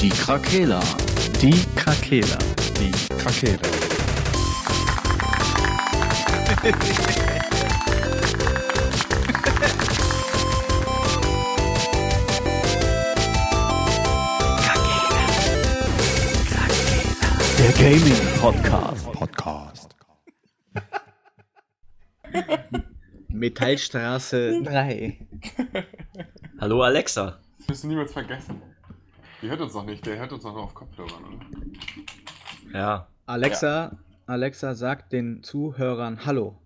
Die Krakela. Die Krakela. Die Krakela. Der Gaming Podcast. Podcast. Metallstraße 3. Hallo Alexa. Das wirst du niemals vergessen. Die hört uns noch nicht, der hört uns noch auf Kopfhörern, oder? Ja. Alexa, Alexa sagt den Zuhörern Hallo.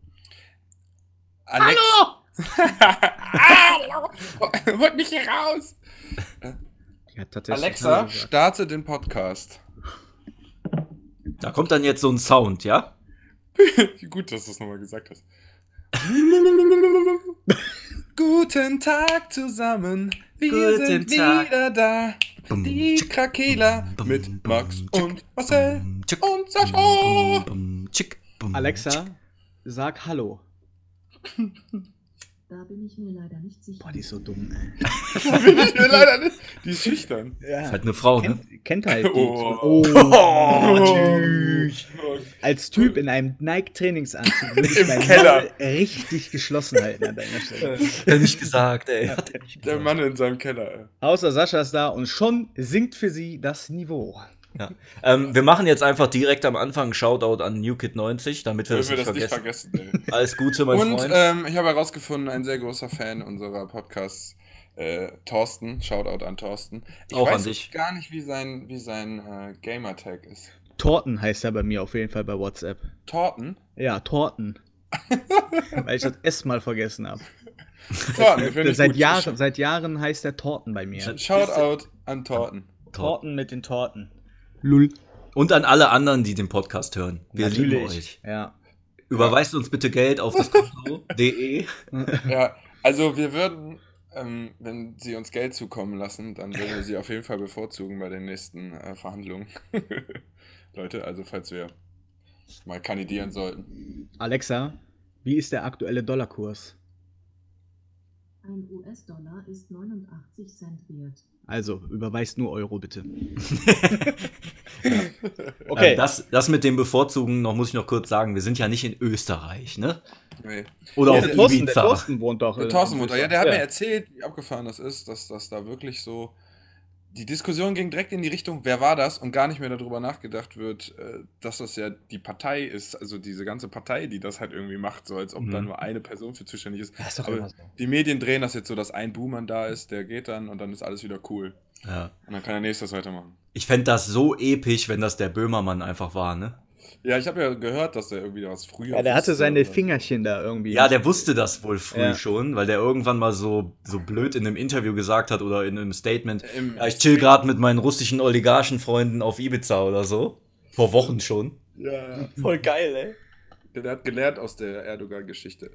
Alex Hallo! Holt mich hier raus! Alexa, Hallo starte den Podcast. Da kommt dann jetzt so ein Sound, ja? Wie gut, dass du es nochmal gesagt hast. Guten Tag zusammen. Wir Guten sind Tag. wieder da. Die Krakela mit Max und Marcel und Sascha. Alexa, sag Hallo. Da bin ich mir leider nicht sicher. Boah, die ist so dumm, ey. Bin ich mir leider nicht. Die ist schüchtern. Ist Ja. halt eine Frau, ne? Kennt, kennt halt die. Oh. Oh. Als Typ in einem Nike-Trainingsanzug würde ich Im meinen Keller. Richtig geschlossen halten an deiner Stelle. Hat er nicht gesagt, ey. Hat er nicht Der gesagt. Mann in seinem Keller. Außer Sascha ist da und schon sinkt für sie das Niveau. Ja. Ähm, wir machen jetzt einfach direkt am Anfang Shoutout an NewKid90, damit wir das, wir nicht, das nicht vergessen. vergessen, ey. Alles Gute, mein Und Freund. ähm, ich habe herausgefunden, ein sehr großer Fan unserer Podcasts, äh, Thorsten, Shoutout an Thorsten. Ich Auch an weiß dich. gar nicht, wie sein, wie sein äh, Gamertag ist. Torten heißt er bei mir auf jeden Fall bei WhatsApp. Torten? Ja, Torten. Weil ich das S mal vergessen habe. Torten, Seit. Jahren, seit Jahren heißt er Torten bei mir. Shoutout an Torten. Torten mit den Torten. Lull. Und an alle anderen, die den Podcast hören. Wir lieben euch. Ja. Überweist uns bitte Geld auf das Konto.de. Ja, also wir würden, ähm, wenn sie uns Geld zukommen lassen, dann würden wir sie auf jeden Fall bevorzugen bei den nächsten äh, Verhandlungen. Leute, also falls wir mal kandidieren sollten. Alexa, wie ist der aktuelle Dollarkurs? Ein US-Dollar ist 89 Cent wert. Also, überweist nur Euro bitte. Okay. Äh, das, das mit dem Bevorzugen, noch muss ich noch kurz sagen, wir sind ja nicht in Österreich, ne? Nee. Oder Ja, auf der, Thorsten, der Ibiza. Thorsten wohnt doch. Der äh, Thorsten in Mutter, ja, der hat Ja. mir erzählt, wie abgefahren das ist, dass das da wirklich so. Die Diskussion ging direkt in die Richtung, wer war das? Und gar nicht mehr darüber nachgedacht wird, äh, dass das ja die Partei ist, also diese ganze Partei, die das halt irgendwie macht, so als ob da Mhm. nur eine Person für zuständig ist. Ist doch Aber immer so. die Medien drehen das jetzt so, dass ein Boomer da ist, der geht dann und dann ist alles wieder cool. Ja. Und dann kann der nächste das weitermachen. Ich fände das so episch, wenn das der Böhmermann einfach war, ne? Ja, ich habe ja gehört, dass der irgendwie was früher. Ja, der hatte seine oder- Fingerchen da irgendwie. Ja, der wusste das wohl früh Ja. schon, weil der irgendwann mal so, so blöd in einem Interview gesagt hat oder in einem Statement, Im- ja, ich chill gerade mit meinen russischen Oligarchenfreunden auf Ibiza oder so. Vor Wochen schon. Ja, Voll geil, ey. der, der hat gelernt aus der Erdogan-Geschichte.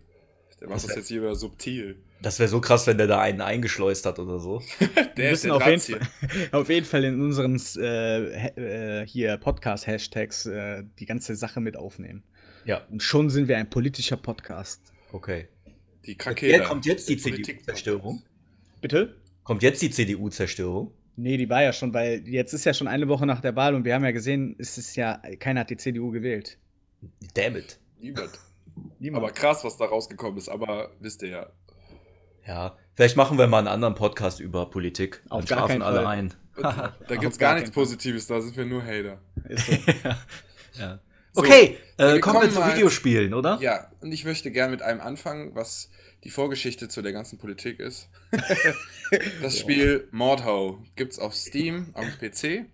Der macht das wär- jetzt hier wieder subtil. Das wäre so krass, wenn der da einen eingeschleust hat oder so. Der müssen auf jeden, Fall, auf jeden Fall in unseren äh, äh, hier Podcast-Hashtags äh, die ganze Sache mit aufnehmen. Ja, Und schon sind wir ein politischer Podcast. okay. Die Krakela. Ja, kommt jetzt die Der CDU-Zerstörung? Bitte? Kommt jetzt die CDU-Zerstörung? Nee, die war ja schon, weil jetzt ist ja schon eine Woche nach der Wahl und wir haben ja gesehen, es ist ja, keiner hat die CDU gewählt. Damn it. Niemand. Niemand. Aber krass, was da rausgekommen ist. Aber wisst ihr ja. Ja, vielleicht machen wir mal einen anderen Podcast über Politik. Auf Dann gar schlafen keinen alle Fall. ein. Da Auf gibt's gar gar nichts. Positives, da sind wir nur Hater. Ist so. ja. So, Okay, äh, wir kommen wir zu Videospielen, oder? Ja, und ich möchte gern mit einem anfangen, was die Vorgeschichte zu der ganzen Politik ist. das Spiel Mordhau gibt's auf Steam, am PC.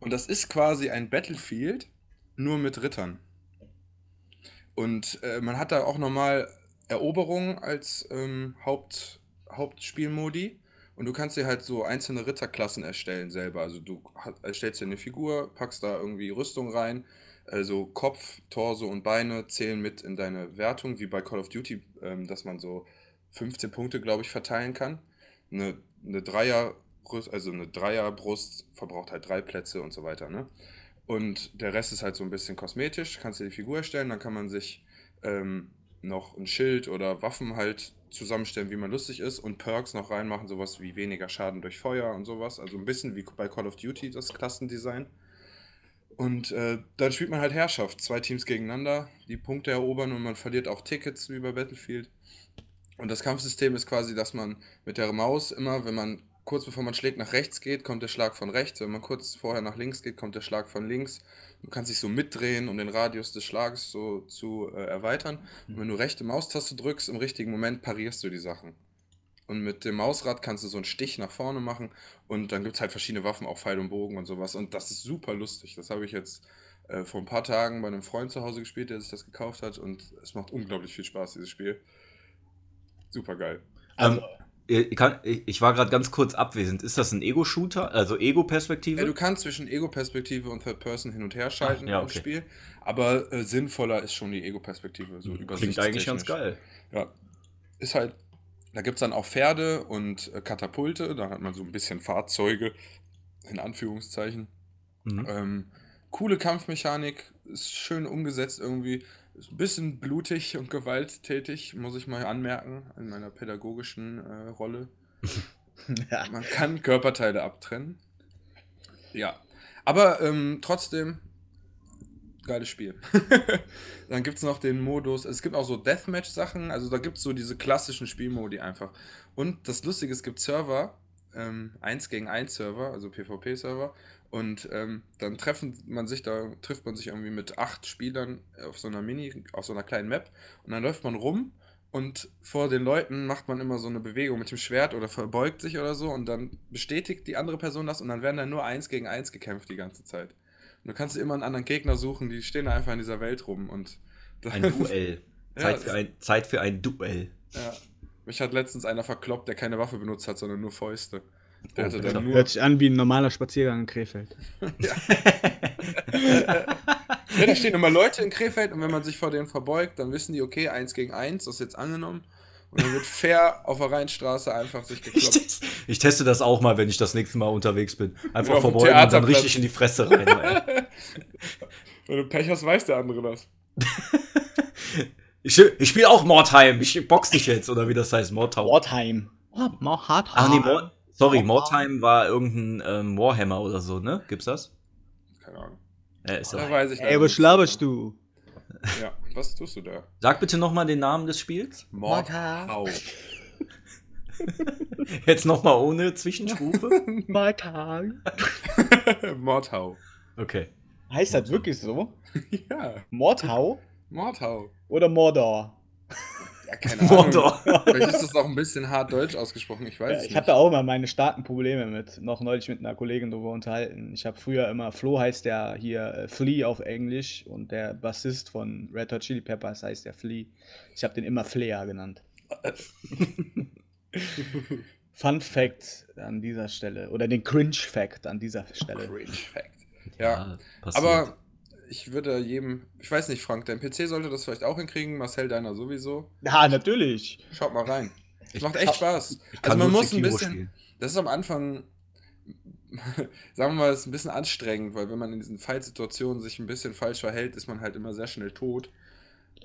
Und das ist quasi ein Battlefield, nur mit Rittern. Und äh, man hat da auch nochmal Eroberung als ähm, Haupt, Hauptspielmodi. Und du kannst dir halt so einzelne Ritterklassen erstellen selber. Also du erstellst dir eine Figur, packst da irgendwie Rüstung rein. Also Kopf, Torso und Beine zählen mit in deine Wertung, wie bei Call of Duty, ähm, dass man so 15 Punkte, glaube ich, verteilen kann. Eine, eine Dreier, also eine Dreierbrust verbraucht halt drei Plätze und so weiter, ne? Und der Rest ist halt so ein bisschen kosmetisch. Kannst dir die Figur erstellen, dann kann man sich ähm, noch ein Schild oder Waffen halt zusammenstellen, wie man lustig ist und Perks noch reinmachen, sowas wie weniger Schaden durch Feuer und sowas. Also ein bisschen wie bei Call of Duty das Klassendesign. Und äh, dann spielt man halt Herrschaft, zwei Teams gegeneinander, die Punkte erobern und man verliert auch Tickets wie bei Battlefield. Und das Kampfsystem ist quasi, dass man mit der Maus immer, wenn man kurz bevor man schlägt nach rechts geht, kommt der Schlag von rechts. Wenn man kurz vorher nach links geht, kommt der Schlag von links. Du kannst dich so mitdrehen, um den Radius des Schlages so zu äh, erweitern. Und wenn du rechte Maustaste drückst, im richtigen Moment parierst du die Sachen. Und mit dem Mausrad kannst du so einen Stich nach vorne machen. Und dann gibt es halt verschiedene Waffen, auch Pfeil und Bogen und sowas. Und das ist super lustig. Das habe ich jetzt äh, vor ein paar Tagen bei einem Freund zu Hause gespielt, der sich das gekauft hat. Und es macht unglaublich viel Spaß, dieses Spiel. Super geil. Also, ich, kann, ich war gerade ganz kurz abwesend. Ist das ein Ego-Shooter, also Ego-Perspektive? Ja, du kannst zwischen Ego-Perspektive und Third Person hin und her schalten Ach, ja, im okay. Spiel. Aber äh, sinnvoller ist schon die Ego-Perspektive. So Klingt eigentlich ganz geil. Ja. Ist halt, da gibt es dann auch Pferde und äh, Katapulte. Da hat man so ein bisschen Fahrzeuge, in Anführungszeichen. Mhm. Ähm, coole Kampfmechanik, ist schön umgesetzt irgendwie. Ist ein bisschen blutig und gewalttätig, muss ich mal anmerken, in meiner pädagogischen äh, Rolle. ja. Man kann Körperteile abtrennen. Ja. Aber ähm, trotzdem, geiles Spiel. Dann gibt es noch den Modus, es gibt auch so Deathmatch-Sachen, also da gibt es so diese klassischen Spielmodi einfach. Und das Lustige, es gibt Server, ähm, 1 gegen 1 Server, also PvP-Server. Und ähm, dann treffen man sich, da trifft man sich irgendwie mit acht Spielern auf so einer Mini, auf so einer kleinen Map. Und dann läuft man rum und vor den Leuten macht man immer so eine Bewegung mit dem Schwert oder verbeugt sich oder so und dann bestätigt die andere Person das und dann werden dann nur eins gegen eins gekämpft die ganze Zeit. Und du kannst immer einen anderen Gegner suchen, die stehen da einfach in dieser Welt rum und Ein Duell. Ja, Zeit, das- für ein, Zeit für ein Duell. ja. Mich hat letztens einer verkloppt, der keine Waffe benutzt hat, sondern nur Fäuste. Der Oh, hatte dann nur. Hört sich an wie ein normaler Spaziergang in Krefeld. Ja, da stehen immer Leute in Krefeld und wenn man sich vor denen verbeugt, dann wissen die, okay, eins gegen eins, das ist jetzt angenommen. Und dann wird fair auf der Rheinstraße einfach sich Ich, gekloppt. test, ich teste das auch mal, wenn ich das nächste Mal unterwegs bin. Einfach Ja, vorbeugen und dann richtig in die Fresse rein. Wenn du Pech hast, weiß der andere das. ich ich spiele auch Mordheim. Ich box dich jetzt, oder wie das heißt, Mordtau. Wartime. Oh, Hardtime. Ach nee, Mord, sorry, Mordheim war irgendein ähm, Warhammer oder so, ne? Gibt's das? Keine Ahnung. Ja, ist Da doch. weiß ich Ey, was laberst du? Ja, was tust du da? Sag bitte nochmal den Namen des Spiels. Mordhau. Jetzt nochmal ohne Zwischenstufe. Wartime. Mordhau. Okay. Heißt das wirklich so? Ja, Mordhau Mordhau. Oder Mordor? Ja, keine Ahnung. Mordor. Vielleicht ist das auch ein bisschen hart deutsch ausgesprochen, ich weiß Ja, es ich nicht. habe da auch mal meine starken Probleme mit. Noch neulich mit einer Kollegin darüber unterhalten. Ich habe früher immer, Flo heißt der hier äh, Flea auf Englisch und der Bassist von Red Hot Chili Peppers heißt der Flea. Ich habe den immer Flair genannt. Fun Fact an dieser Stelle oder den Cringe Fact an dieser Stelle. Cringe Fact. Ja, passiert. aber ich würde jedem, ich weiß nicht, Frank, dein PC sollte das vielleicht auch hinkriegen, Marcel deiner sowieso. Ja, natürlich. Schaut mal rein. Es Ich macht kann- echt Spaß. Ich Also man muss ein bisschen, spielen. das ist am Anfang, sagen wir mal, ist ein bisschen anstrengend, weil wenn man in diesen Fight-Situationen sich ein bisschen falsch verhält, ist man halt immer sehr schnell tot.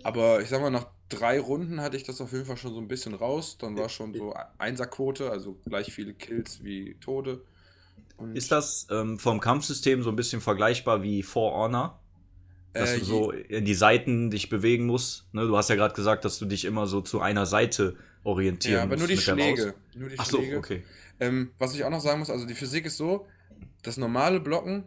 Aber ich sag mal, nach drei Runden hatte ich das auf jeden Fall schon so ein bisschen raus. Dann war schon so Einserquote, also gleich viele Kills wie Tode. Und, Ist das ähm, vom Kampfsystem so ein bisschen vergleichbar wie For Honor? Dass äh, du so in die Seiten dich bewegen musst. Ne? Du hast ja gerade gesagt, dass du dich immer so zu einer Seite orientieren Ja, aber nur musst die. Schläge. Nur die Ach so, Schläge. okay. Ähm, was ich auch noch sagen muss, also die Physik ist so, das normale Blocken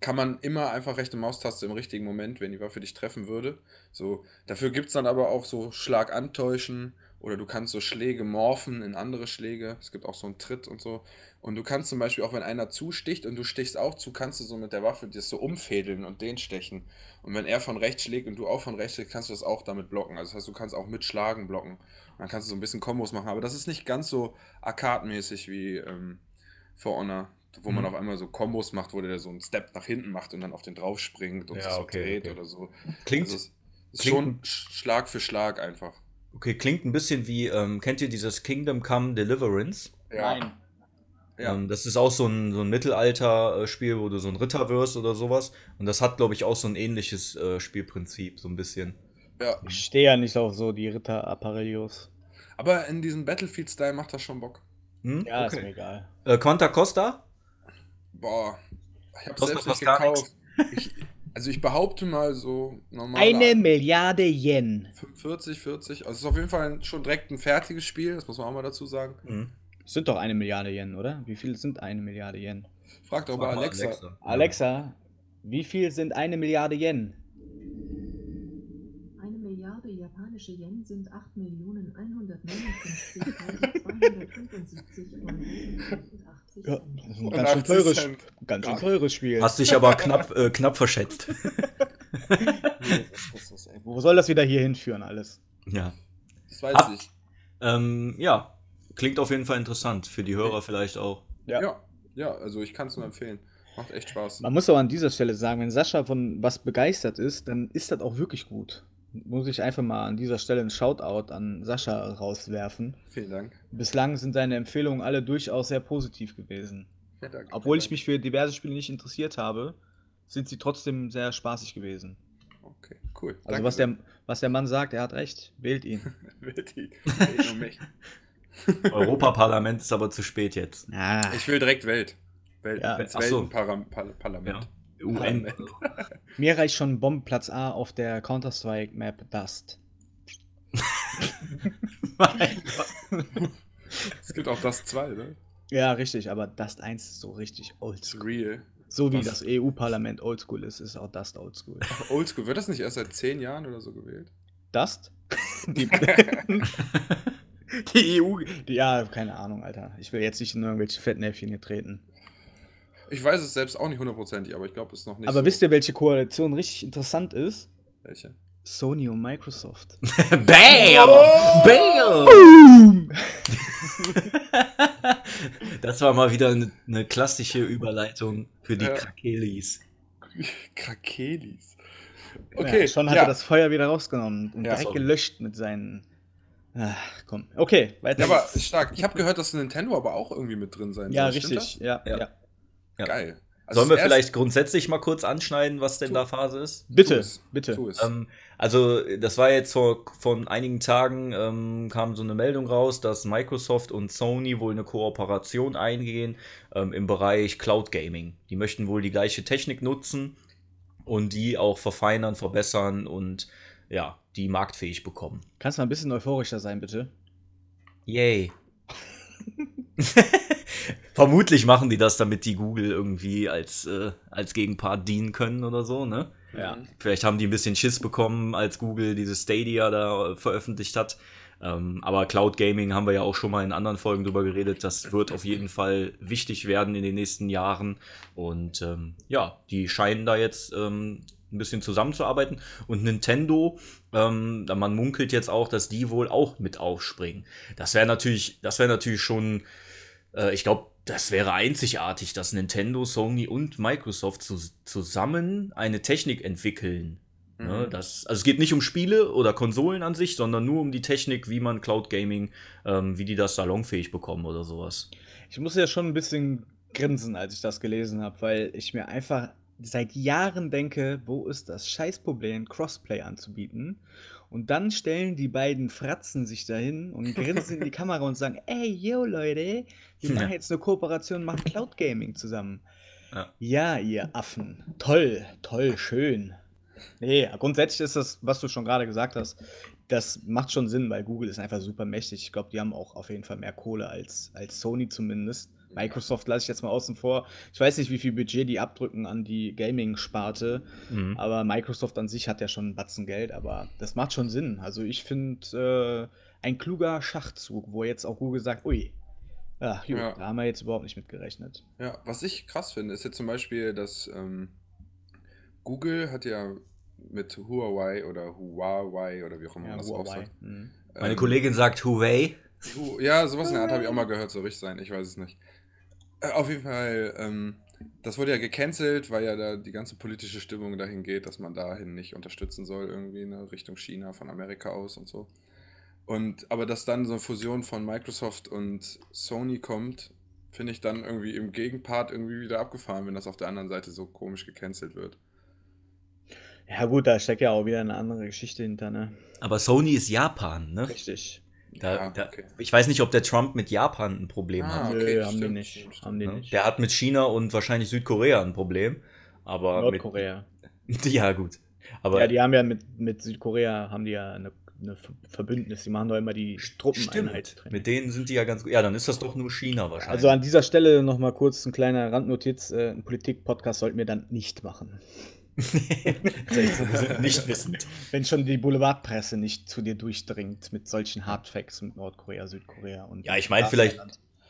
kann man immer einfach rechte Maustaste im richtigen Moment, wenn die Waffe dich treffen würde. So, dafür gibt es dann aber auch so Schlag antäuschen oder du kannst so Schläge morphen in andere Schläge. Es gibt auch so einen Tritt und so. Und du kannst zum Beispiel auch, wenn einer zusticht und du stichst auch zu, kannst du so mit der Waffe das so umfädeln und den stechen. Und wenn er von rechts schlägt und du auch von rechts schlägst, kannst du das auch damit blocken. Also das heißt, du kannst auch mit Schlagen blocken. Und dann kannst du so ein bisschen Kombos machen. Aber das ist nicht ganz so arcade-mäßig wie ähm, For Honor, wo man Mhm. auf einmal so Kombos macht, wo der so einen Step nach hinten macht und dann auf den drauf springt und Ja, sich so okay, dreht okay. oder so. Klingt, Also es ist klingt- schon Sch- Schlag für Schlag einfach. Okay, klingt ein bisschen wie, ähm, kennt ihr dieses Kingdom Come Deliverance? Ja. Ja. Ähm, das ist auch so ein, so ein Mittelalter-Spiel, wo du so ein Ritter wirst oder sowas. Und das hat, glaube ich, auch so ein ähnliches äh, Spielprinzip, so ein bisschen. Ja. Ich stehe ja nicht auf so die Ritter Apparellos. Aber in diesem Battlefield-Style macht das schon Bock. Hm? Ja, ist okay. mir egal. Äh, Conta Costa? Boah. Ich hab's Kostet selbst nicht gekauft. Ich, also ich behaupte mal so normal. Eine Milliarde Yen. 45, 40. Also es ist auf jeden Fall schon direkt ein fertiges Spiel, das muss man auch mal dazu sagen. Hm. Das sind doch eine Milliarde Yen, oder? Wie viel sind eine Milliarde Yen? Frag doch Frag mal Alexa. Alexa, wie viel sind eine Milliarde Yen? Eine Milliarde japanische Yen sind 8.959.275,88 Ja, Cent. das ist ein Und ganz schön 80 teures, ganz schön Ja. teures Spiel. Hast dich aber knapp, äh, knapp verschätzt. Jesus Christus, ey. Wo soll das wieder hier hinführen, alles? ja. Das weiß Habt- ich. Ähm, ja. Klingt auf jeden Fall interessant. Für die Hörer vielleicht auch. Ja. Ja. ja, also ich kann es nur empfehlen. Macht echt Spaß. Man muss aber an dieser Stelle sagen, wenn Sascha von was begeistert ist, dann ist das auch wirklich gut. Muss ich einfach mal an dieser Stelle ein Shoutout an Sascha rauswerfen. Vielen Dank. Bislang sind seine Empfehlungen alle durchaus sehr positiv gewesen. Vielen Dank. Obwohl ich mich für diverse Spiele nicht interessiert habe, sind sie trotzdem sehr spaßig gewesen. Okay, cool. Also was der, was der Mann sagt, er hat recht, wählt ihn. Wählt die- wählt nur mich. Europaparlament ist aber zu spät jetzt. Ah, Ich will direkt Welt. Welt Ja. Ach so. Weltenparlament. Ja. UN. mir reicht schon Bombenplatz A auf der Counter-Strike-Map Dust. Es gibt auch das 2, ne? Ja, richtig, aber Dust 1 ist so richtig oldschool. real. So wie Was? das EU-Parlament oldschool ist, ist auch Dust oldschool. Oldschool. Wird das nicht erst seit 10 Jahren oder so gewählt? Dust? Die, die EU, die, ja, keine Ahnung, Alter. Ich will jetzt nicht in irgendwelche Fettnäpfchen hier treten. Ich weiß es selbst auch nicht hundertprozentig, aber ich glaube, es ist noch nicht Aber so. wisst ihr, welche Koalition richtig interessant ist? Welche? Sony und Microsoft. Bam! Bam! Boom! Das war mal wieder eine, eine klassische Überleitung für die Ja. Krakelis. Krakelis. Okay, ja, schon hat ja. er das Feuer wieder rausgenommen und Ja, direkt sorry. gelöscht mit seinen. Ach, komm. Okay, weiter. Ja, aber stark. Ich habe gehört, dass Nintendo aber auch irgendwie mit drin sein ja soll. Stimmt richtig. Ja, Ja. Ja. Geil. Also Sollen wir vielleicht grundsätzlich mal kurz anschneiden, was denn Tu- da Phase ist? Bitte, es. bitte. Ähm, also, das war jetzt vor von einigen Tagen, ähm, kam so eine Meldung raus, dass Microsoft und Sony wohl eine Kooperation eingehen ähm, im Bereich Cloud Gaming. Die möchten wohl die gleiche Technik nutzen und die auch verfeinern, verbessern und ja, die marktfähig bekommen. Kannst du mal ein bisschen euphorischer sein, bitte? Yay. Vermutlich machen die das, damit die Google irgendwie als, äh, als Gegenpart dienen können oder so, ne? Ja. Vielleicht haben die ein bisschen Schiss bekommen, als Google dieses Stadia da äh, veröffentlicht hat. Ähm, aber Cloud Gaming haben wir ja auch schon mal in anderen Folgen drüber geredet. Das wird auf jeden Fall wichtig werden in den nächsten Jahren. Und ähm, ja, die scheinen da jetzt ähm, ein bisschen zusammenzuarbeiten. Und Nintendo, ähm, da man munkelt jetzt auch, dass die wohl auch mit aufspringen. Das wäre natürlich, das wäre natürlich schon, äh, ich glaube, das wäre einzigartig, dass Nintendo, Sony und Microsoft zu, zusammen eine Technik entwickeln. Ne, Mhm. das, also es geht nicht um Spiele oder Konsolen an sich, sondern nur um die Technik, wie man Cloud Gaming, ähm, wie die das salonfähig bekommen oder sowas. Ich muss ja schon ein bisschen grinsen, als ich das gelesen habe, weil ich mir einfach seit Jahren denke, wo ist das Scheißproblem, Crossplay anzubieten? Und dann stellen die beiden Fratzen sich dahin und grinsen in die Kamera und sagen, ey, yo Leute, wir machen jetzt eine Kooperation, machen Cloud Gaming zusammen. Ja. Ja, ihr Affen. Toll, toll, schön. Nee, grundsätzlich ist das, was du schon gerade gesagt hast, das macht schon Sinn, weil Google ist einfach super mächtig. Ich glaube, die haben auch auf jeden Fall mehr Kohle als, als Sony zumindest. Microsoft lasse ich jetzt mal außen vor. Ich weiß nicht, wie viel Budget die abdrücken an die Gaming-Sparte, Mhm. aber Microsoft an sich hat ja schon einen Batzen Geld, aber das macht schon Sinn. Also ich finde äh, ein kluger Schachzug, wo jetzt auch Google sagt, ui, ach, gut, Ja. da haben wir jetzt überhaupt nicht mit gerechnet. Ja, was ich krass finde, ist jetzt zum Beispiel, dass ähm, Google hat ja mit Huawei oder Huawei oder wie auch immer Ja, man das Huawei. aussagt. Mhm. Meine ähm, Kollegin sagt Huawei. Hu- Ja, sowas in der Art habe ich auch mal gehört, so richtig sein, ich weiß es nicht. Äh, auf jeden Fall, ähm, das wurde ja gecancelt, weil ja da die ganze politische Stimmung dahin geht, dass man dahin nicht unterstützen soll, irgendwie in Richtung China von Amerika aus und so. Und aber dass dann so eine Fusion von Microsoft und Sony kommt, finde ich dann irgendwie im Gegenpart irgendwie wieder abgefahren, wenn das auf der anderen Seite so komisch gecancelt wird. Ja, gut, da steckt ja auch wieder eine andere Geschichte hinter, ne? Aber Sony ist Japan, ne? Richtig. Da, Ja, da, okay. ich weiß nicht, ob der Trump mit Japan ein Problem Ah, hat. okay, Nö, haben die nicht. Haben die nicht. Der hat mit China und wahrscheinlich Südkorea ein Problem. Aber Nordkorea. Mit, ja, gut. Aber ja, die haben ja mit, mit Südkorea haben die ja eine, eine Verbündnis. Die machen doch immer die stimmt. Truppeneinheitstraining. Mit denen sind die ja ganz gut. Ja, dann ist das doch nur China wahrscheinlich. Also an dieser Stelle nochmal kurz ein kleiner Randnotiz. Äh, Ein Politik-Podcast sollten wir dann nicht machen. nicht wissend. Wenn schon die Boulevardpresse nicht zu dir durchdringt mit solchen Hardfacts mit Nordkorea, Südkorea und. Ja, ich meine, vielleicht,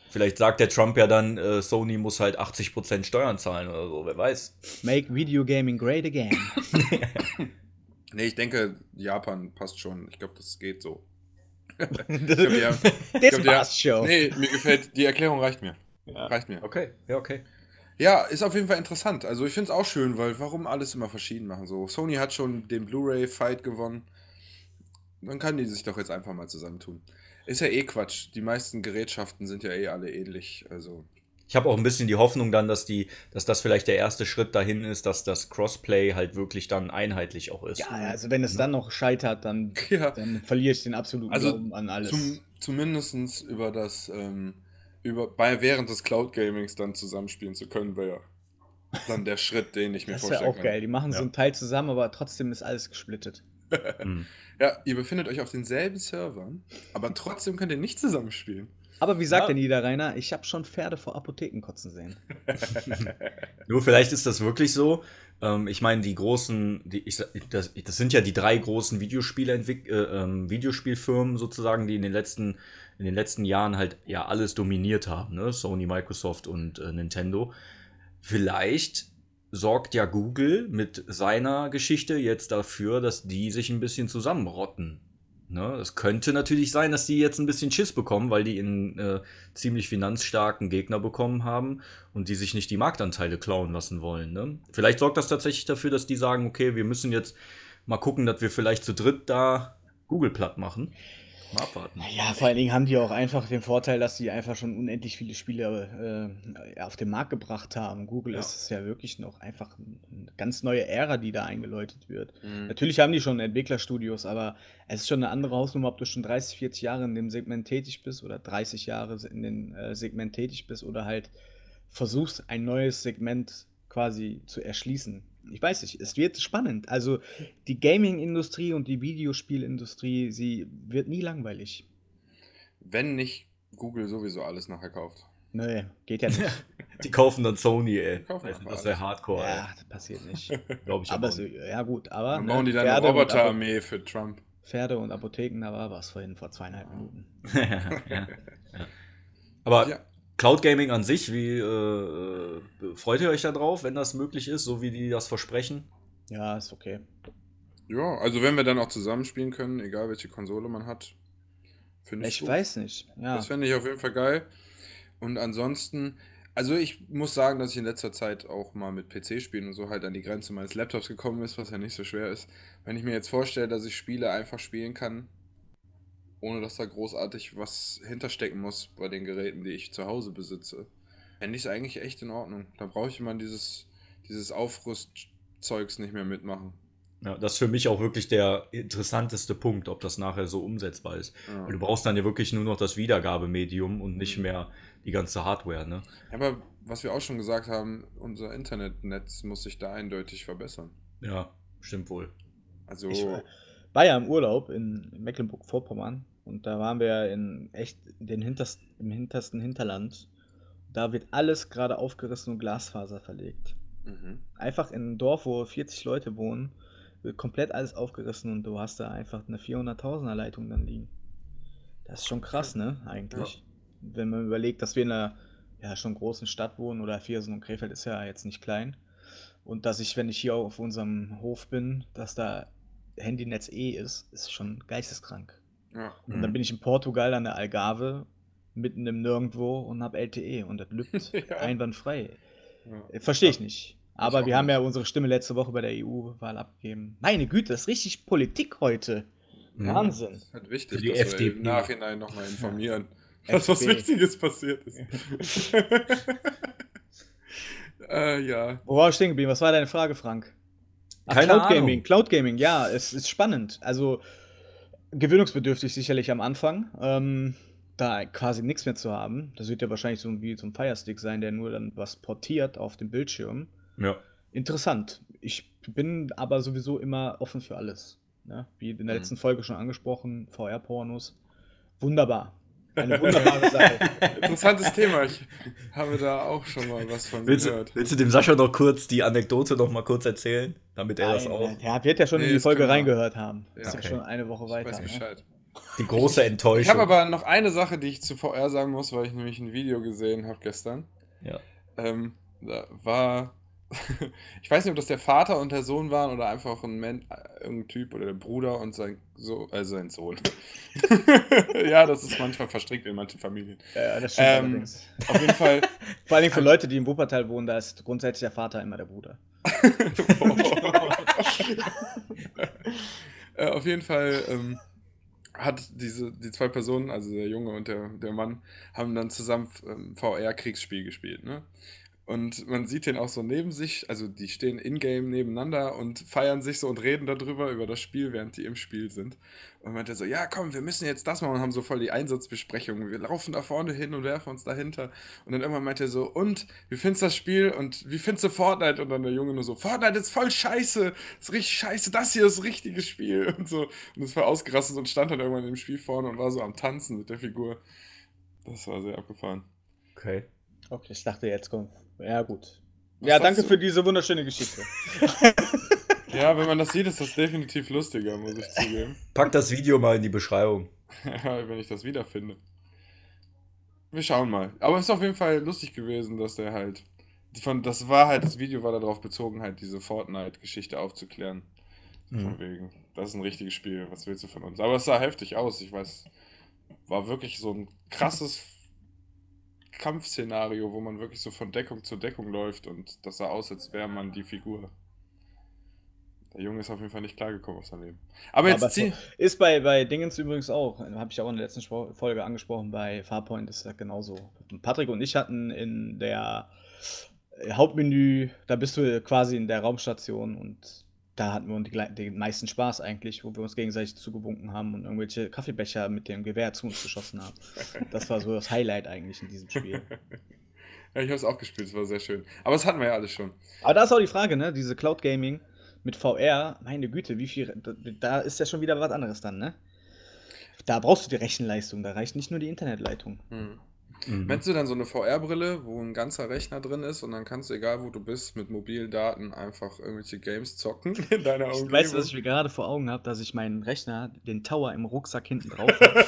vielleicht sagt der Trump ja dann, äh, Sony muss halt 80% Steuern zahlen oder so, wer weiß. Make Video Gaming great again. Nee, ich denke, Japan passt schon. Ich glaube, das geht so. das Ich glaub, haben- ich glaub, passt schon. Nee, mir gefällt, die Erklärung reicht mir. Ja. Reicht mir. Okay, ja, okay. Ja, ist auf jeden Fall interessant. Also ich finde es auch schön, weil warum alles immer verschieden machen? So, Sony hat schon den Blu-ray-Fight gewonnen. Dann kann die sich doch jetzt einfach mal zusammentun. Ist ja eh Quatsch. Die meisten Gerätschaften sind ja eh alle ähnlich. Also, Ich habe auch ein bisschen die Hoffnung dann, dass die, dass das vielleicht der erste Schritt dahin ist, dass das Crossplay halt wirklich dann einheitlich auch ist. Ja, also wenn es dann noch scheitert, dann, ja, dann verliere ich den absoluten Also Glauben an alles. zum, zumindest über das, ähm, über, bei, während des Cloud Gamings dann zusammenspielen zu können, wäre ja dann der Schritt, den ich mir das wäre vorstellen auch kann. geil. Die machen so Ja. ein Teil zusammen, aber trotzdem ist alles gesplittet. Hm. Ja, ihr befindet euch auf denselben Servern, aber trotzdem könnt ihr nicht zusammenspielen. Aber wie sagt Ja. der Niederrheiner, ich habe schon Pferde vor Apotheken kotzen sehen. Nur vielleicht ist das wirklich so. Ähm, ich meine, die großen, die, ich, das, das sind ja die drei großen äh, ähm, Videospielfirmen sozusagen, die in den letzten, in den letzten Jahren halt ja alles dominiert haben, ne? Sony, Microsoft und äh, Nintendo. Vielleicht sorgt ja Google mit seiner Geschichte jetzt dafür, dass die sich ein bisschen zusammenrotten. Ne? Es könnte natürlich sein, dass die jetzt ein bisschen Schiss bekommen, weil die einen äh, ziemlich finanzstarken Gegner bekommen haben und die sich nicht die Marktanteile klauen lassen wollen. Ne? Vielleicht sorgt das tatsächlich dafür, dass die sagen, okay, wir müssen jetzt mal gucken, dass wir vielleicht zu dritt da Google platt machen. Mal abwarten. Ja, vor allen Dingen haben die auch einfach den Vorteil, dass die einfach schon unendlich viele Spiele äh, auf den Markt gebracht haben. Google Ja. ist es ja wirklich noch einfach eine ganz neue Ära, die da eingeläutet wird. Mhm. Natürlich haben die schon Entwicklerstudios, aber es ist schon eine andere Hausnummer, ob du schon 30, 40 Jahre in dem Segment tätig bist oder 30 Jahre in dem äh, Segment tätig bist oder halt versuchst, ein neues Segment quasi zu erschließen. Ich weiß nicht, es wird spannend. Also die Gaming-Industrie und die Videospielindustrie, sie wird nie langweilig. Wenn nicht Google sowieso alles nachher kauft. Nee, geht ja nicht. Die kaufen dann Sony, ey. Kaufen Also, das wäre. Hardcore, ja, das passiert nicht. Glaube ich Aber aber so, nicht. ja gut, aber Dann ne, bauen die dann eine Roboterarmee für Trump. Pferde und Apotheken, da war was vorhin vor zweieinhalb Minuten. ja, ja. Aber Ja. Cloud Gaming an sich, wie äh, äh, freut ihr euch da drauf, wenn das möglich ist, so wie die das versprechen? Ja, ist okay. Ja, also wenn wir dann auch zusammenspielen können, egal welche Konsole man hat, finde ich Ich gut. weiß nicht. Ja. Das fände ich auf jeden Fall geil. Und ansonsten, also ich muss sagen, dass ich in letzter Zeit auch mal mit PC-Spielen und so halt an die Grenze meines Laptops gekommen ist, was ja nicht so schwer ist. Wenn ich mir jetzt vorstelle, dass ich Spiele einfach spielen kann, ohne dass da großartig was hinterstecken muss bei den Geräten, die ich zu Hause besitze, fände ich es eigentlich echt in Ordnung. Da brauche ich immer dieses, dieses Aufrüstzeugs nicht mehr mitmachen. Ja, das ist für mich auch wirklich der interessanteste Punkt, ob das nachher so umsetzbar ist. Ja. Weil du brauchst dann ja wirklich nur noch das Wiedergabemedium und nicht Mhm. mehr die ganze Hardware, ne? Aber was wir auch schon gesagt haben, unser Internetnetz muss sich da eindeutig verbessern. Ja, stimmt wohl. Also, Ich war- ja im Urlaub in Mecklenburg-Vorpommern und da waren wir in echt den hinterst, im hintersten Hinterland. Da wird alles gerade aufgerissen und Glasfaser verlegt. mhm. Einfach in einem Dorf, wo 40 Leute wohnen, wird komplett alles aufgerissen und du hast da einfach eine 400.000er Leitung dann liegen. Das ist schon krass, ne? Eigentlich. Wenn man überlegt, dass wir in einer ja, schon großen Stadt wohnen oder Viersen und Krefeld ist ja jetzt nicht klein. Und dass ich, wenn ich hier auf unserem Hof bin, dass da Handynetz eh ist, ist schon geisteskrank. ja. Und dann Mhm. bin ich in Portugal an der Algarve, mitten im Nirgendwo und hab LTE und das lübt Ja. einwandfrei. ja. Äh, Verstehe ich nicht. Aber auch wir haben nicht. ja unsere Stimme letzte Woche bei der EU-Wahl abgegeben. Meine Güte, das ist richtig Politik heute. Mhm. Wahnsinn. ist halt wichtig, die dass wir FDP. im Nachhinein nochmal informieren, dass was. Wichtiges passiert ist. äh, ja. Wo war ich stehen geblieben? Was war deine Frage, Frank? Ach, Cloud. Gaming, Cloud Gaming, ja, es ist spannend. Also gewöhnungsbedürftig sicherlich am Anfang, ähm, da quasi nichts mehr zu haben. Das wird ja wahrscheinlich so wie so ein Firestick sein, der nur dann was portiert auf dem Bildschirm. Ja. Interessant. Ich bin aber sowieso immer offen für alles. Ne? Wie in der Mhm. letzten Folge schon angesprochen, VR-Pornos. Wunderbar. Eine wunderbare Sache. Interessantes Thema. Ich habe da auch schon mal was von Willst, gehört. willst du dem Sascha noch kurz die Anekdote noch mal kurz erzählen, damit er das Nein, auch. Er wird ja schon Nee, in die das Folge reingehört haben. Ja. ist ja Okay. schon eine Woche Ich weiter. weiß ne? Bescheid. Die große Enttäuschung. Ich habe aber noch eine Sache, die ich zu VR sagen muss, weil ich nämlich ein Video gesehen habe gestern. Ja. Ähm, da war. ich weiß nicht, ob das der Vater und der Sohn waren oder einfach ein Men äh, irgendein Typ oder der Bruder und sein, so äh, sein Sohn. ja, das ist manchmal verstrickt in manchen Familien. Ja, das stimmt Ähm, allerdings. Auf jeden Fall. Vor allen Dingen für Leute, die im Wuppertal wohnen, da ist grundsätzlich der Vater immer der Bruder. äh, auf jeden Fall ähm, hat diese, die zwei Personen, also der Junge und der, der Mann, haben dann zusammen ähm, VR-Kriegsspiel gespielt. Ne? Und man sieht den auch so neben sich, also die stehen in-game nebeneinander und feiern sich so und reden darüber, über das Spiel, während die im Spiel sind. Und meinte so, ja komm, wir müssen jetzt das machen und haben so voll die Einsatzbesprechungen. Wir laufen da vorne hin und werfen uns dahinter. Und dann irgendwann meinte er so, und, wie findest du das Spiel und wie findest du Fortnite? Und dann der Junge nur so, Fortnite ist voll scheiße, ist richtig scheiße, das hier ist das richtige Spiel. Und so, und ist voll ausgerastet und stand dann irgendwann im Spiel vorne und war so am Tanzen mit der Figur. Das war sehr abgefahren. Okay. Okay, ich dachte, jetzt kommt. Ja, gut. Was ja, danke du? für diese wunderschöne Geschichte. Ja, wenn man das sieht, ist das definitiv lustiger, muss ich zugeben. Pack das Video mal in die Beschreibung. Ja, wenn ich das wiederfinde. Wir schauen mal. Aber es ist auf jeden Fall lustig gewesen, dass der halt. Von, das war halt, das Video war darauf bezogen, halt diese Fortnite-Geschichte aufzuklären. Von Mhm. wegen, das ist ein richtiges Spiel, was willst du von uns? Aber es sah heftig aus, ich weiß. War wirklich so ein krasses Kampfszenario, wo man wirklich so von Deckung zu Deckung läuft und das sah aus, als wäre man die Figur. Der Junge ist auf jeden Fall nicht klargekommen auf sein Leben. Aber jetzt Aber zieh. Ist bei, bei Dingens übrigens auch, habe ich auch in der letzten Spro- Folge angesprochen, bei Farpoint ist das genauso. Patrick und ich hatten in der Hauptmenü, da bist du quasi in der Raumstation und da hatten wir den meisten Spaß eigentlich, wo wir uns gegenseitig zugebunken haben und irgendwelche Kaffeebecher mit dem Gewehr zu uns geschossen haben. Das war so das Highlight eigentlich in diesem Spiel. Ja, ich habe es auch gespielt, es war sehr schön. Aber das hatten wir ja alles schon. Aber da ist auch die Frage, ne? Diese Cloud Gaming mit VR, meine Güte, wie viel. Da, da ist ja schon wieder was anderes dann, ne? Da brauchst du die Rechenleistung, da reicht nicht nur die Internetleitung. Hm. Mhm. Meinst du dann so eine VR-Brille, wo ein ganzer Rechner drin ist und dann kannst du, egal wo du bist, mit mobilen Daten einfach irgendwelche Games zocken in deiner Umgebung? Weißt du, was ich mir gerade vor Augen habe, dass ich meinen Rechner, den Tower im Rucksack hinten drauf habe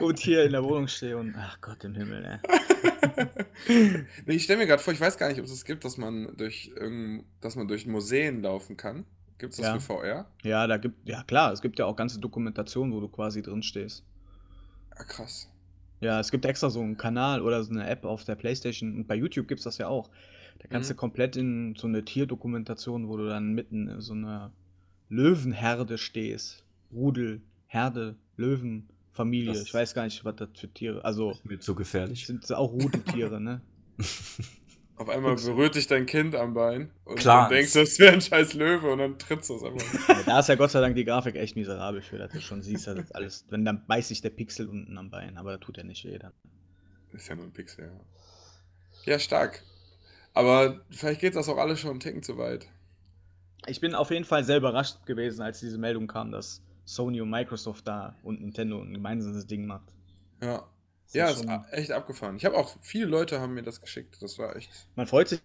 und hier in der Wohnung stehe und ach Gott im Himmel, ne? nee, ich stelle mir gerade vor, ich weiß gar nicht, ob es das gibt, dass man durch irgend, dass man durch Museen laufen kann. Gibt es das Ja. für VR? Ja, da gibt, ja klar, es gibt ja auch ganze Dokumentationen, wo du quasi drin stehst. Ah, krass. Ja, es gibt extra so einen Kanal oder so eine App auf der Playstation und bei YouTube gibt es das ja auch. Da kannst Mhm. du komplett in so eine Tierdokumentation, wo du dann mitten in so einer Löwenherde stehst. Rudel, Herde, Löwen, Familie. Das- ich weiß gar nicht, was das für Tiere. Also, Ist mir zu gefährlich. sind auch Rudeltiere, ne? Auf einmal berührt dich dein Kind am Bein und Clans. du denkst, das wäre ein scheiß Löwe und dann trittst du es einfach. Da ist ja Gott sei Dank die Grafik echt miserabel für, dass du schon siehst, dass das alles. Wenn dann beißt sich der Pixel unten am Bein, aber da tut ja nicht weh dann. Ist ja nur ein Pixel, ja. Ja, stark. Aber vielleicht geht das auch alles schon einen Ticken zu weit. Ich bin auf jeden Fall sehr überrascht gewesen, als diese Meldung kam, dass Sony und Microsoft da und Nintendo ein gemeinsames Ding macht. Ja. Das Ja, ist ist echt abgefaffen. Ich habe auch, viele Leute haben mir das geschickt. Das war echt. Man freut sich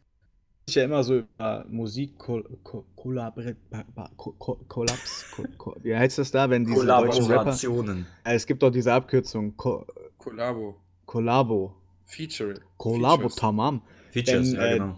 ja immer so über Musik Kollaps, wie heißt das da, wenn diese deutschen Rapper, Kollaborationen. Äh, es gibt doch diese Abkürzung Ko Kollabo. Kollabo, Feature. Kollabo. Tamam. Features, Wenn, ja, äh, genau.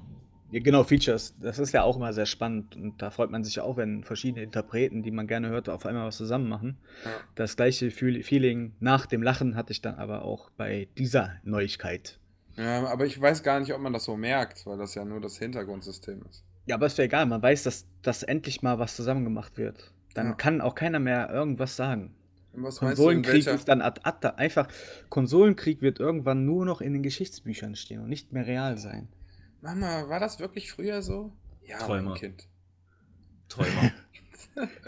Ja, genau, Features. Das ist ja auch immer sehr spannend und da freut man sich auch, wenn verschiedene Interpreten, die man gerne hört, auf einmal was zusammen machen. Ja. Das gleiche Feeling nach dem Lachen hatte ich dann aber auch bei dieser Neuigkeit. Ja, aber ich weiß gar nicht, ob man das so merkt, weil das ja nur das Hintergrundsystem ist. Ja, aber ist ja egal, man weiß, dass, dass endlich mal was zusammen gemacht wird. Dann Ja. kann auch keiner mehr irgendwas sagen. Was du, Konsolenkrieg welcher... ist dann ad acta. Einfach, Konsolenkrieg wird irgendwann nur noch in den Geschichtsbüchern stehen und nicht mehr real sein. Mama, war das wirklich früher so? Ja, Träumer. mein Kind. Träumer.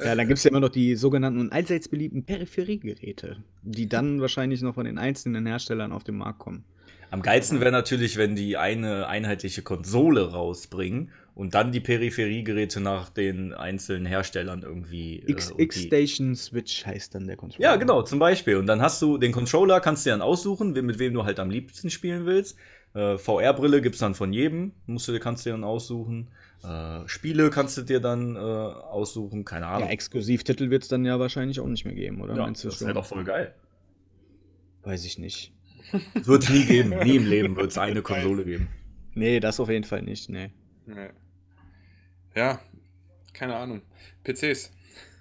Ja, dann gibt es ja immer noch die sogenannten und allseits beliebten Peripheriegeräte, die dann wahrscheinlich noch von den einzelnen Herstellern auf den Markt kommen. Am geilsten wäre natürlich, wenn die eine einheitliche Konsole rausbringen und dann die Peripheriegeräte nach den einzelnen Herstellern irgendwie. äh, XX-Station Switch heißt dann der Controller. Ja, genau, zum Beispiel. Und dann hast du den Controller, kannst du dir dann aussuchen, mit wem du halt am liebsten spielen willst. Äh, VR-Brille gibt's dann von jedem, musst du, kannst du dir dann aussuchen. Äh, Spiele kannst du dir dann äh, aussuchen, keine Ja, Ahnung. Exklusivtitel wird es dann ja wahrscheinlich auch nicht mehr geben, oder? Ja, Meinst das wäre doch voll geil. Weiß ich nicht. Wird es nie geben. Nie im Leben wird es eine Konsole geben. Nee, das auf jeden Fall nicht, nee. Nee. Ja, keine Ahnung. PCs.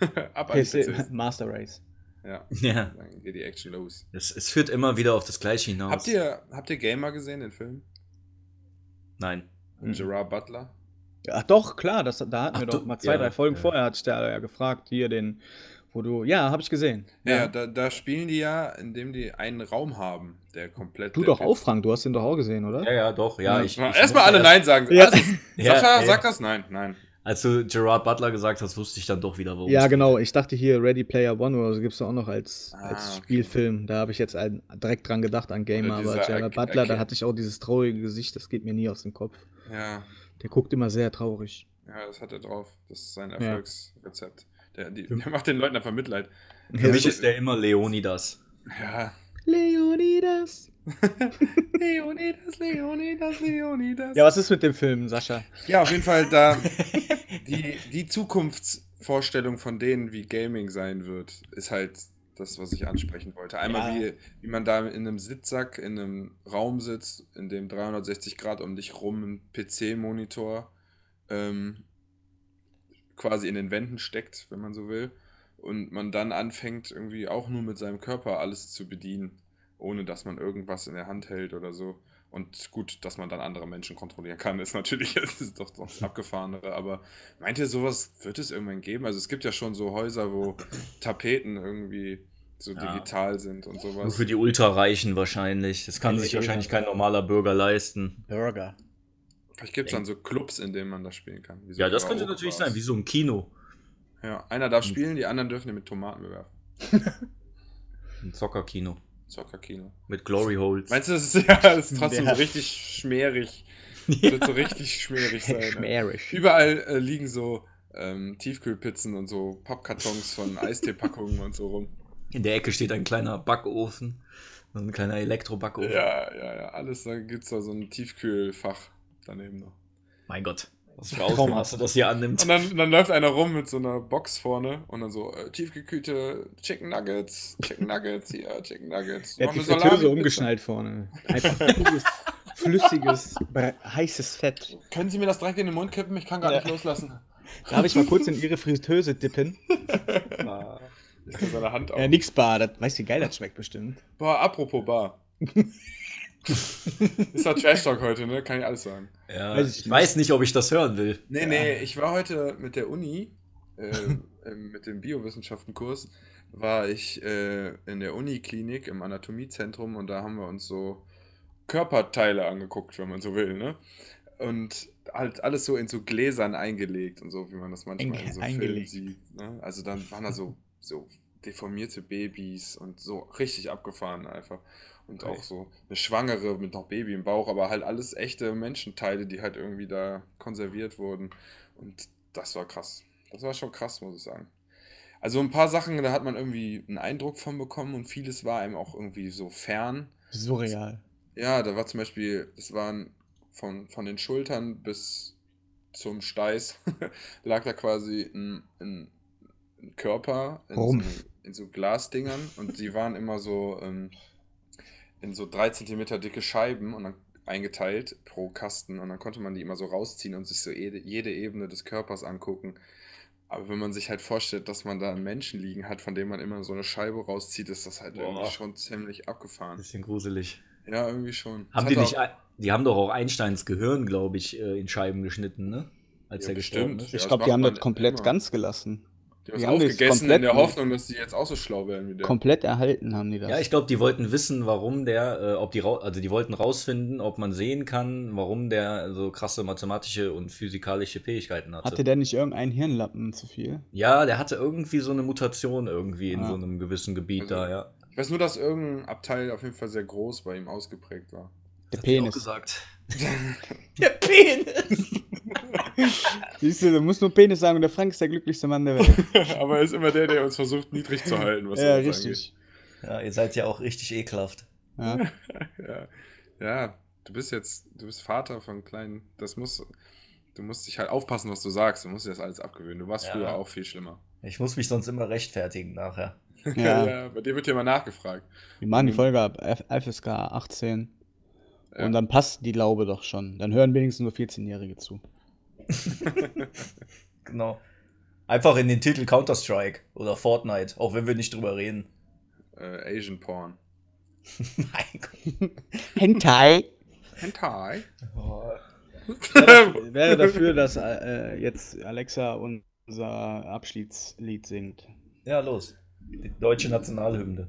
Ab PC, PCs. Master Race. Ja, Ja. dann geht die Action los. Es, es führt immer wieder auf das Gleiche hinaus. Habt ihr, habt ihr Gamer gesehen, den Film? Nein. Mhm. Gerard Butler? Ach doch, klar, das, da hatten Ach wir doch du- mal zwei, ja, drei Folgen ja. vorher, hat der ja gefragt, hier den, wo du, ja, habe ich gesehen. Ja, ja da, da spielen die ja, indem die einen Raum haben, der komplett. Du der doch auch, Frank, du hast den doch auch gesehen, oder? Ja, ja, doch. Ja, Ja. ich, ich Erstmal alle Nein sagen. Ja. Also, Ja, Sascha, ja. sag das? Nein, nein. Als du Gerard Butler gesagt hast, wusste ich dann doch wieder, warum. Ja, es genau. Ich dachte hier Ready Player One oder so gibt es auch noch als, Ah, als okay. Spielfilm. Da habe ich jetzt ein, direkt dran gedacht an Gamer, aber Gerard Ar- Butler, da Ar- hatte ich auch dieses traurige Gesicht, das geht mir nie aus dem Kopf. Ja, Der guckt immer sehr traurig. ja, das hat er drauf. Das ist sein Erfolgsrezept. Der, die, Für- der macht den Leuten einfach Mitleid. Für mich ist der immer Leonidas. Ja. Leonidas. Leonidas, Leonidas, Leonidas. Ja, was ist mit dem Film, Sascha? Ja, auf jeden Fall da die, die Zukunftsvorstellung von denen, wie Gaming sein wird, ist halt das, was ich ansprechen wollte. Einmal, Ja. wie, wie man da in einem Sitzsack in einem Raum sitzt, in dem 360 Grad um dich rum ein PC-Monitor ähm, quasi in den Wänden steckt, wenn man so will. Und man dann anfängt, irgendwie auch nur mit seinem Körper alles zu bedienen, ohne dass man irgendwas in der Hand hält oder so. Und gut, dass man dann andere Menschen kontrollieren kann, ist natürlich das ist doch doch das Abgefahrenere. Aber meint ihr, sowas wird es irgendwann geben? Also es gibt ja schon so Häuser, wo Tapeten irgendwie so Ja. digital sind und Nur sowas. für die Ultrareichen wahrscheinlich. Das kann sich wahrscheinlich kein normaler Bürger leisten. Burger. Vielleicht gibt es dann so Clubs, in denen man das spielen kann. wie so Ja, das könnte natürlich sein, wie so ein Kino. Ja, einer darf spielen, die anderen dürfen ihn mit Tomaten bewerfen. Ein Zockerkino. Zockerkino. Mit Glory Holes. Meinst du, das ist, ja, das ist trotzdem Ja. so richtig schmierig? Das wird so richtig schmierig sein. Ne? Schmärisch. Überall äh, liegen so ähm, Tiefkühlpizzen und so Pappkartons von Eisteepackungen und so rum. In der Ecke steht ein kleiner Backofen. So ein kleiner Elektrobackofen. Ja, ja, ja, alles. Da gibt es da so ein Tiefkühlfach daneben noch. Mein Gott. Was für Ausmaße das hier annimmt. Und dann, dann läuft einer rum mit so einer Box vorne und dann so äh, tiefgekühlte Chicken Nuggets, Chicken Nuggets, hier, Chicken Nuggets. Er hat die eine Fritteuse umgeschnallt vorne. Einfach pures, flüssiges, heißes Fett. Können Sie mir das direkt in den Mund kippen? Ich kann gar Ja. nicht loslassen. Darf ich mal kurz in Ihre Fritteuse dippen? Ist da seine Hand auf. Äh, nix Bar, das, weißt du, wie geil das schmeckt bestimmt. Boah, apropos Bar. ist doch Trash Talk heute, ne? Kann ich alles sagen. Ja, Weiß ich ich weiß nicht, ob ich das hören will. Nee, nee, ich war heute mit der Uni, äh, mit dem Biowissenschaftenkurs, war ich äh, in der Uniklinik im Anatomiezentrum und da haben wir uns so Körperteile angeguckt, wenn man so will, ne? Und halt alles so in so Gläsern eingelegt und so, wie man das manchmal in so Filmen eingelegt. sieht. Ne? Also dann waren da so, so deformierte Babys und so richtig abgefahren einfach. Und auch so eine Schwangere mit noch Baby im Bauch, aber halt alles echte Menschenteile, die halt irgendwie da konserviert wurden. Und das war krass. Das war schon krass, muss ich sagen. Also ein paar Sachen, da hat man irgendwie einen Eindruck von bekommen und vieles war einem auch irgendwie so fern. Surreal. Ja, da war zum Beispiel, das waren von, von den Schultern bis zum Steiß, lag da quasi ein, ein, ein Körper in so, in so Glasdingern und die waren immer so ähm, in so drei Zentimeter dicke Scheiben und dann eingeteilt pro Kasten und dann konnte man die immer so rausziehen und sich so jede, jede Ebene des Körpers angucken. Aber wenn man sich halt vorstellt, dass man da einen Menschen liegen hat, von dem man immer so eine Scheibe rauszieht, ist das halt Boah. irgendwie schon ziemlich abgefahren. Bisschen gruselig. Ja, irgendwie schon. Haben die nicht, die haben doch auch Einsteins Gehirn, glaube ich, äh, in Scheiben geschnitten, ne? Als Ja, er gestorben bestimmt. ist. Ich glaube, die haben das komplett immer. ganz gelassen. Die haben es aufgegessen in komplett der Hoffnung, dass die jetzt auch so schlau werden wie der. Komplett erhalten haben die das. Ja, ich glaube, die wollten wissen, warum der, äh, ob die, also die wollten rausfinden, ob man sehen kann, warum der so krasse mathematische und physikalische Fähigkeiten hatte. Hatte der nicht irgendeinen Hirnlappen zu viel? ja, der hatte irgendwie so eine Mutation irgendwie in Ah. so einem gewissen Gebiet Also- da, ja. Ich weiß nur, dass irgendein Abteil auf jeden Fall sehr groß bei ihm ausgeprägt war. Der Penis. gesagt. der Penis! Siehst du, du musst nur Penis sagen und der Frank ist der glücklichste Mann der Welt. Aber er ist immer der, der uns versucht, niedrig zu halten, was ja, richtig. Ja, ihr seid ja auch richtig ekelhaft. Ja. angeht. Ja. ja, du bist jetzt, du bist Vater von kleinen, das muss, du musst dich halt aufpassen, was du sagst. Du musst dir das alles abgewöhnen. Du warst Ja. früher auch viel schlimmer. Ich muss mich sonst immer rechtfertigen nachher. Ja. bei dir wird ja immer nachgefragt. Wir machen die Folge ab FSK 18 Ja. und dann passt die Laube doch schon. Dann hören wenigstens nur 14-Jährige zu. Genau. Einfach in den Titel Counter-Strike oder Fortnite, auch wenn wir nicht drüber reden. Äh, Asian Porn. mein Gott. Hentai. Hentai? Wäre dafür, dass äh, jetzt Alexa unser Abschiedslied singt. Ja, los. Die deutsche Nationalhymne.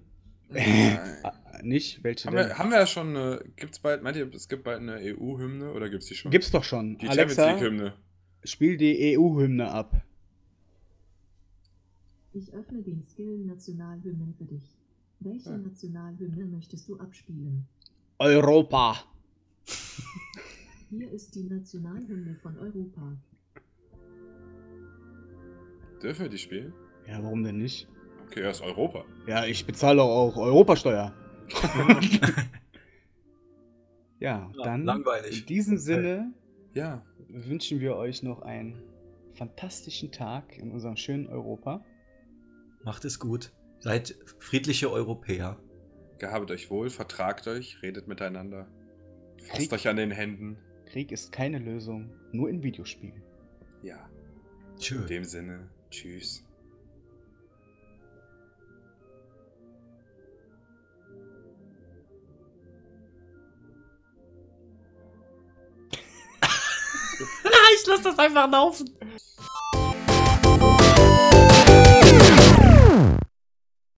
Äh, nicht? Welche haben, denn? wir, haben wir ja schon eine, gibt's bald, meint ihr, es gibt bald eine EU-Hymne oder gibt's die schon? Gibt's doch schon. die Champions Alexa, League-Hymne. spiel die EU-Hymne ab. Ich öffne den Skill Nationalhymnen für dich. Welche Ah. Nationalhymne möchtest du abspielen? Europa. Hier ist die Nationalhymne von Europa. Dürfen wir die spielen? Ja, warum denn nicht? Okay, er ist Europa. Ja, ich bezahle auch Europasteuer. ja, dann langweilig. in diesem Sinne Ja, wünschen wir euch noch einen fantastischen Tag in unserem schönen Europa. Macht es gut. Seid friedliche Europäer. gehabet euch wohl, vertragt euch, redet miteinander. Fasst Krieg- euch an den Händen. Krieg ist keine Lösung, nur in Videospielen. Ja, Tschö. in dem Sinne, tschüss. Lass das einfach laufen.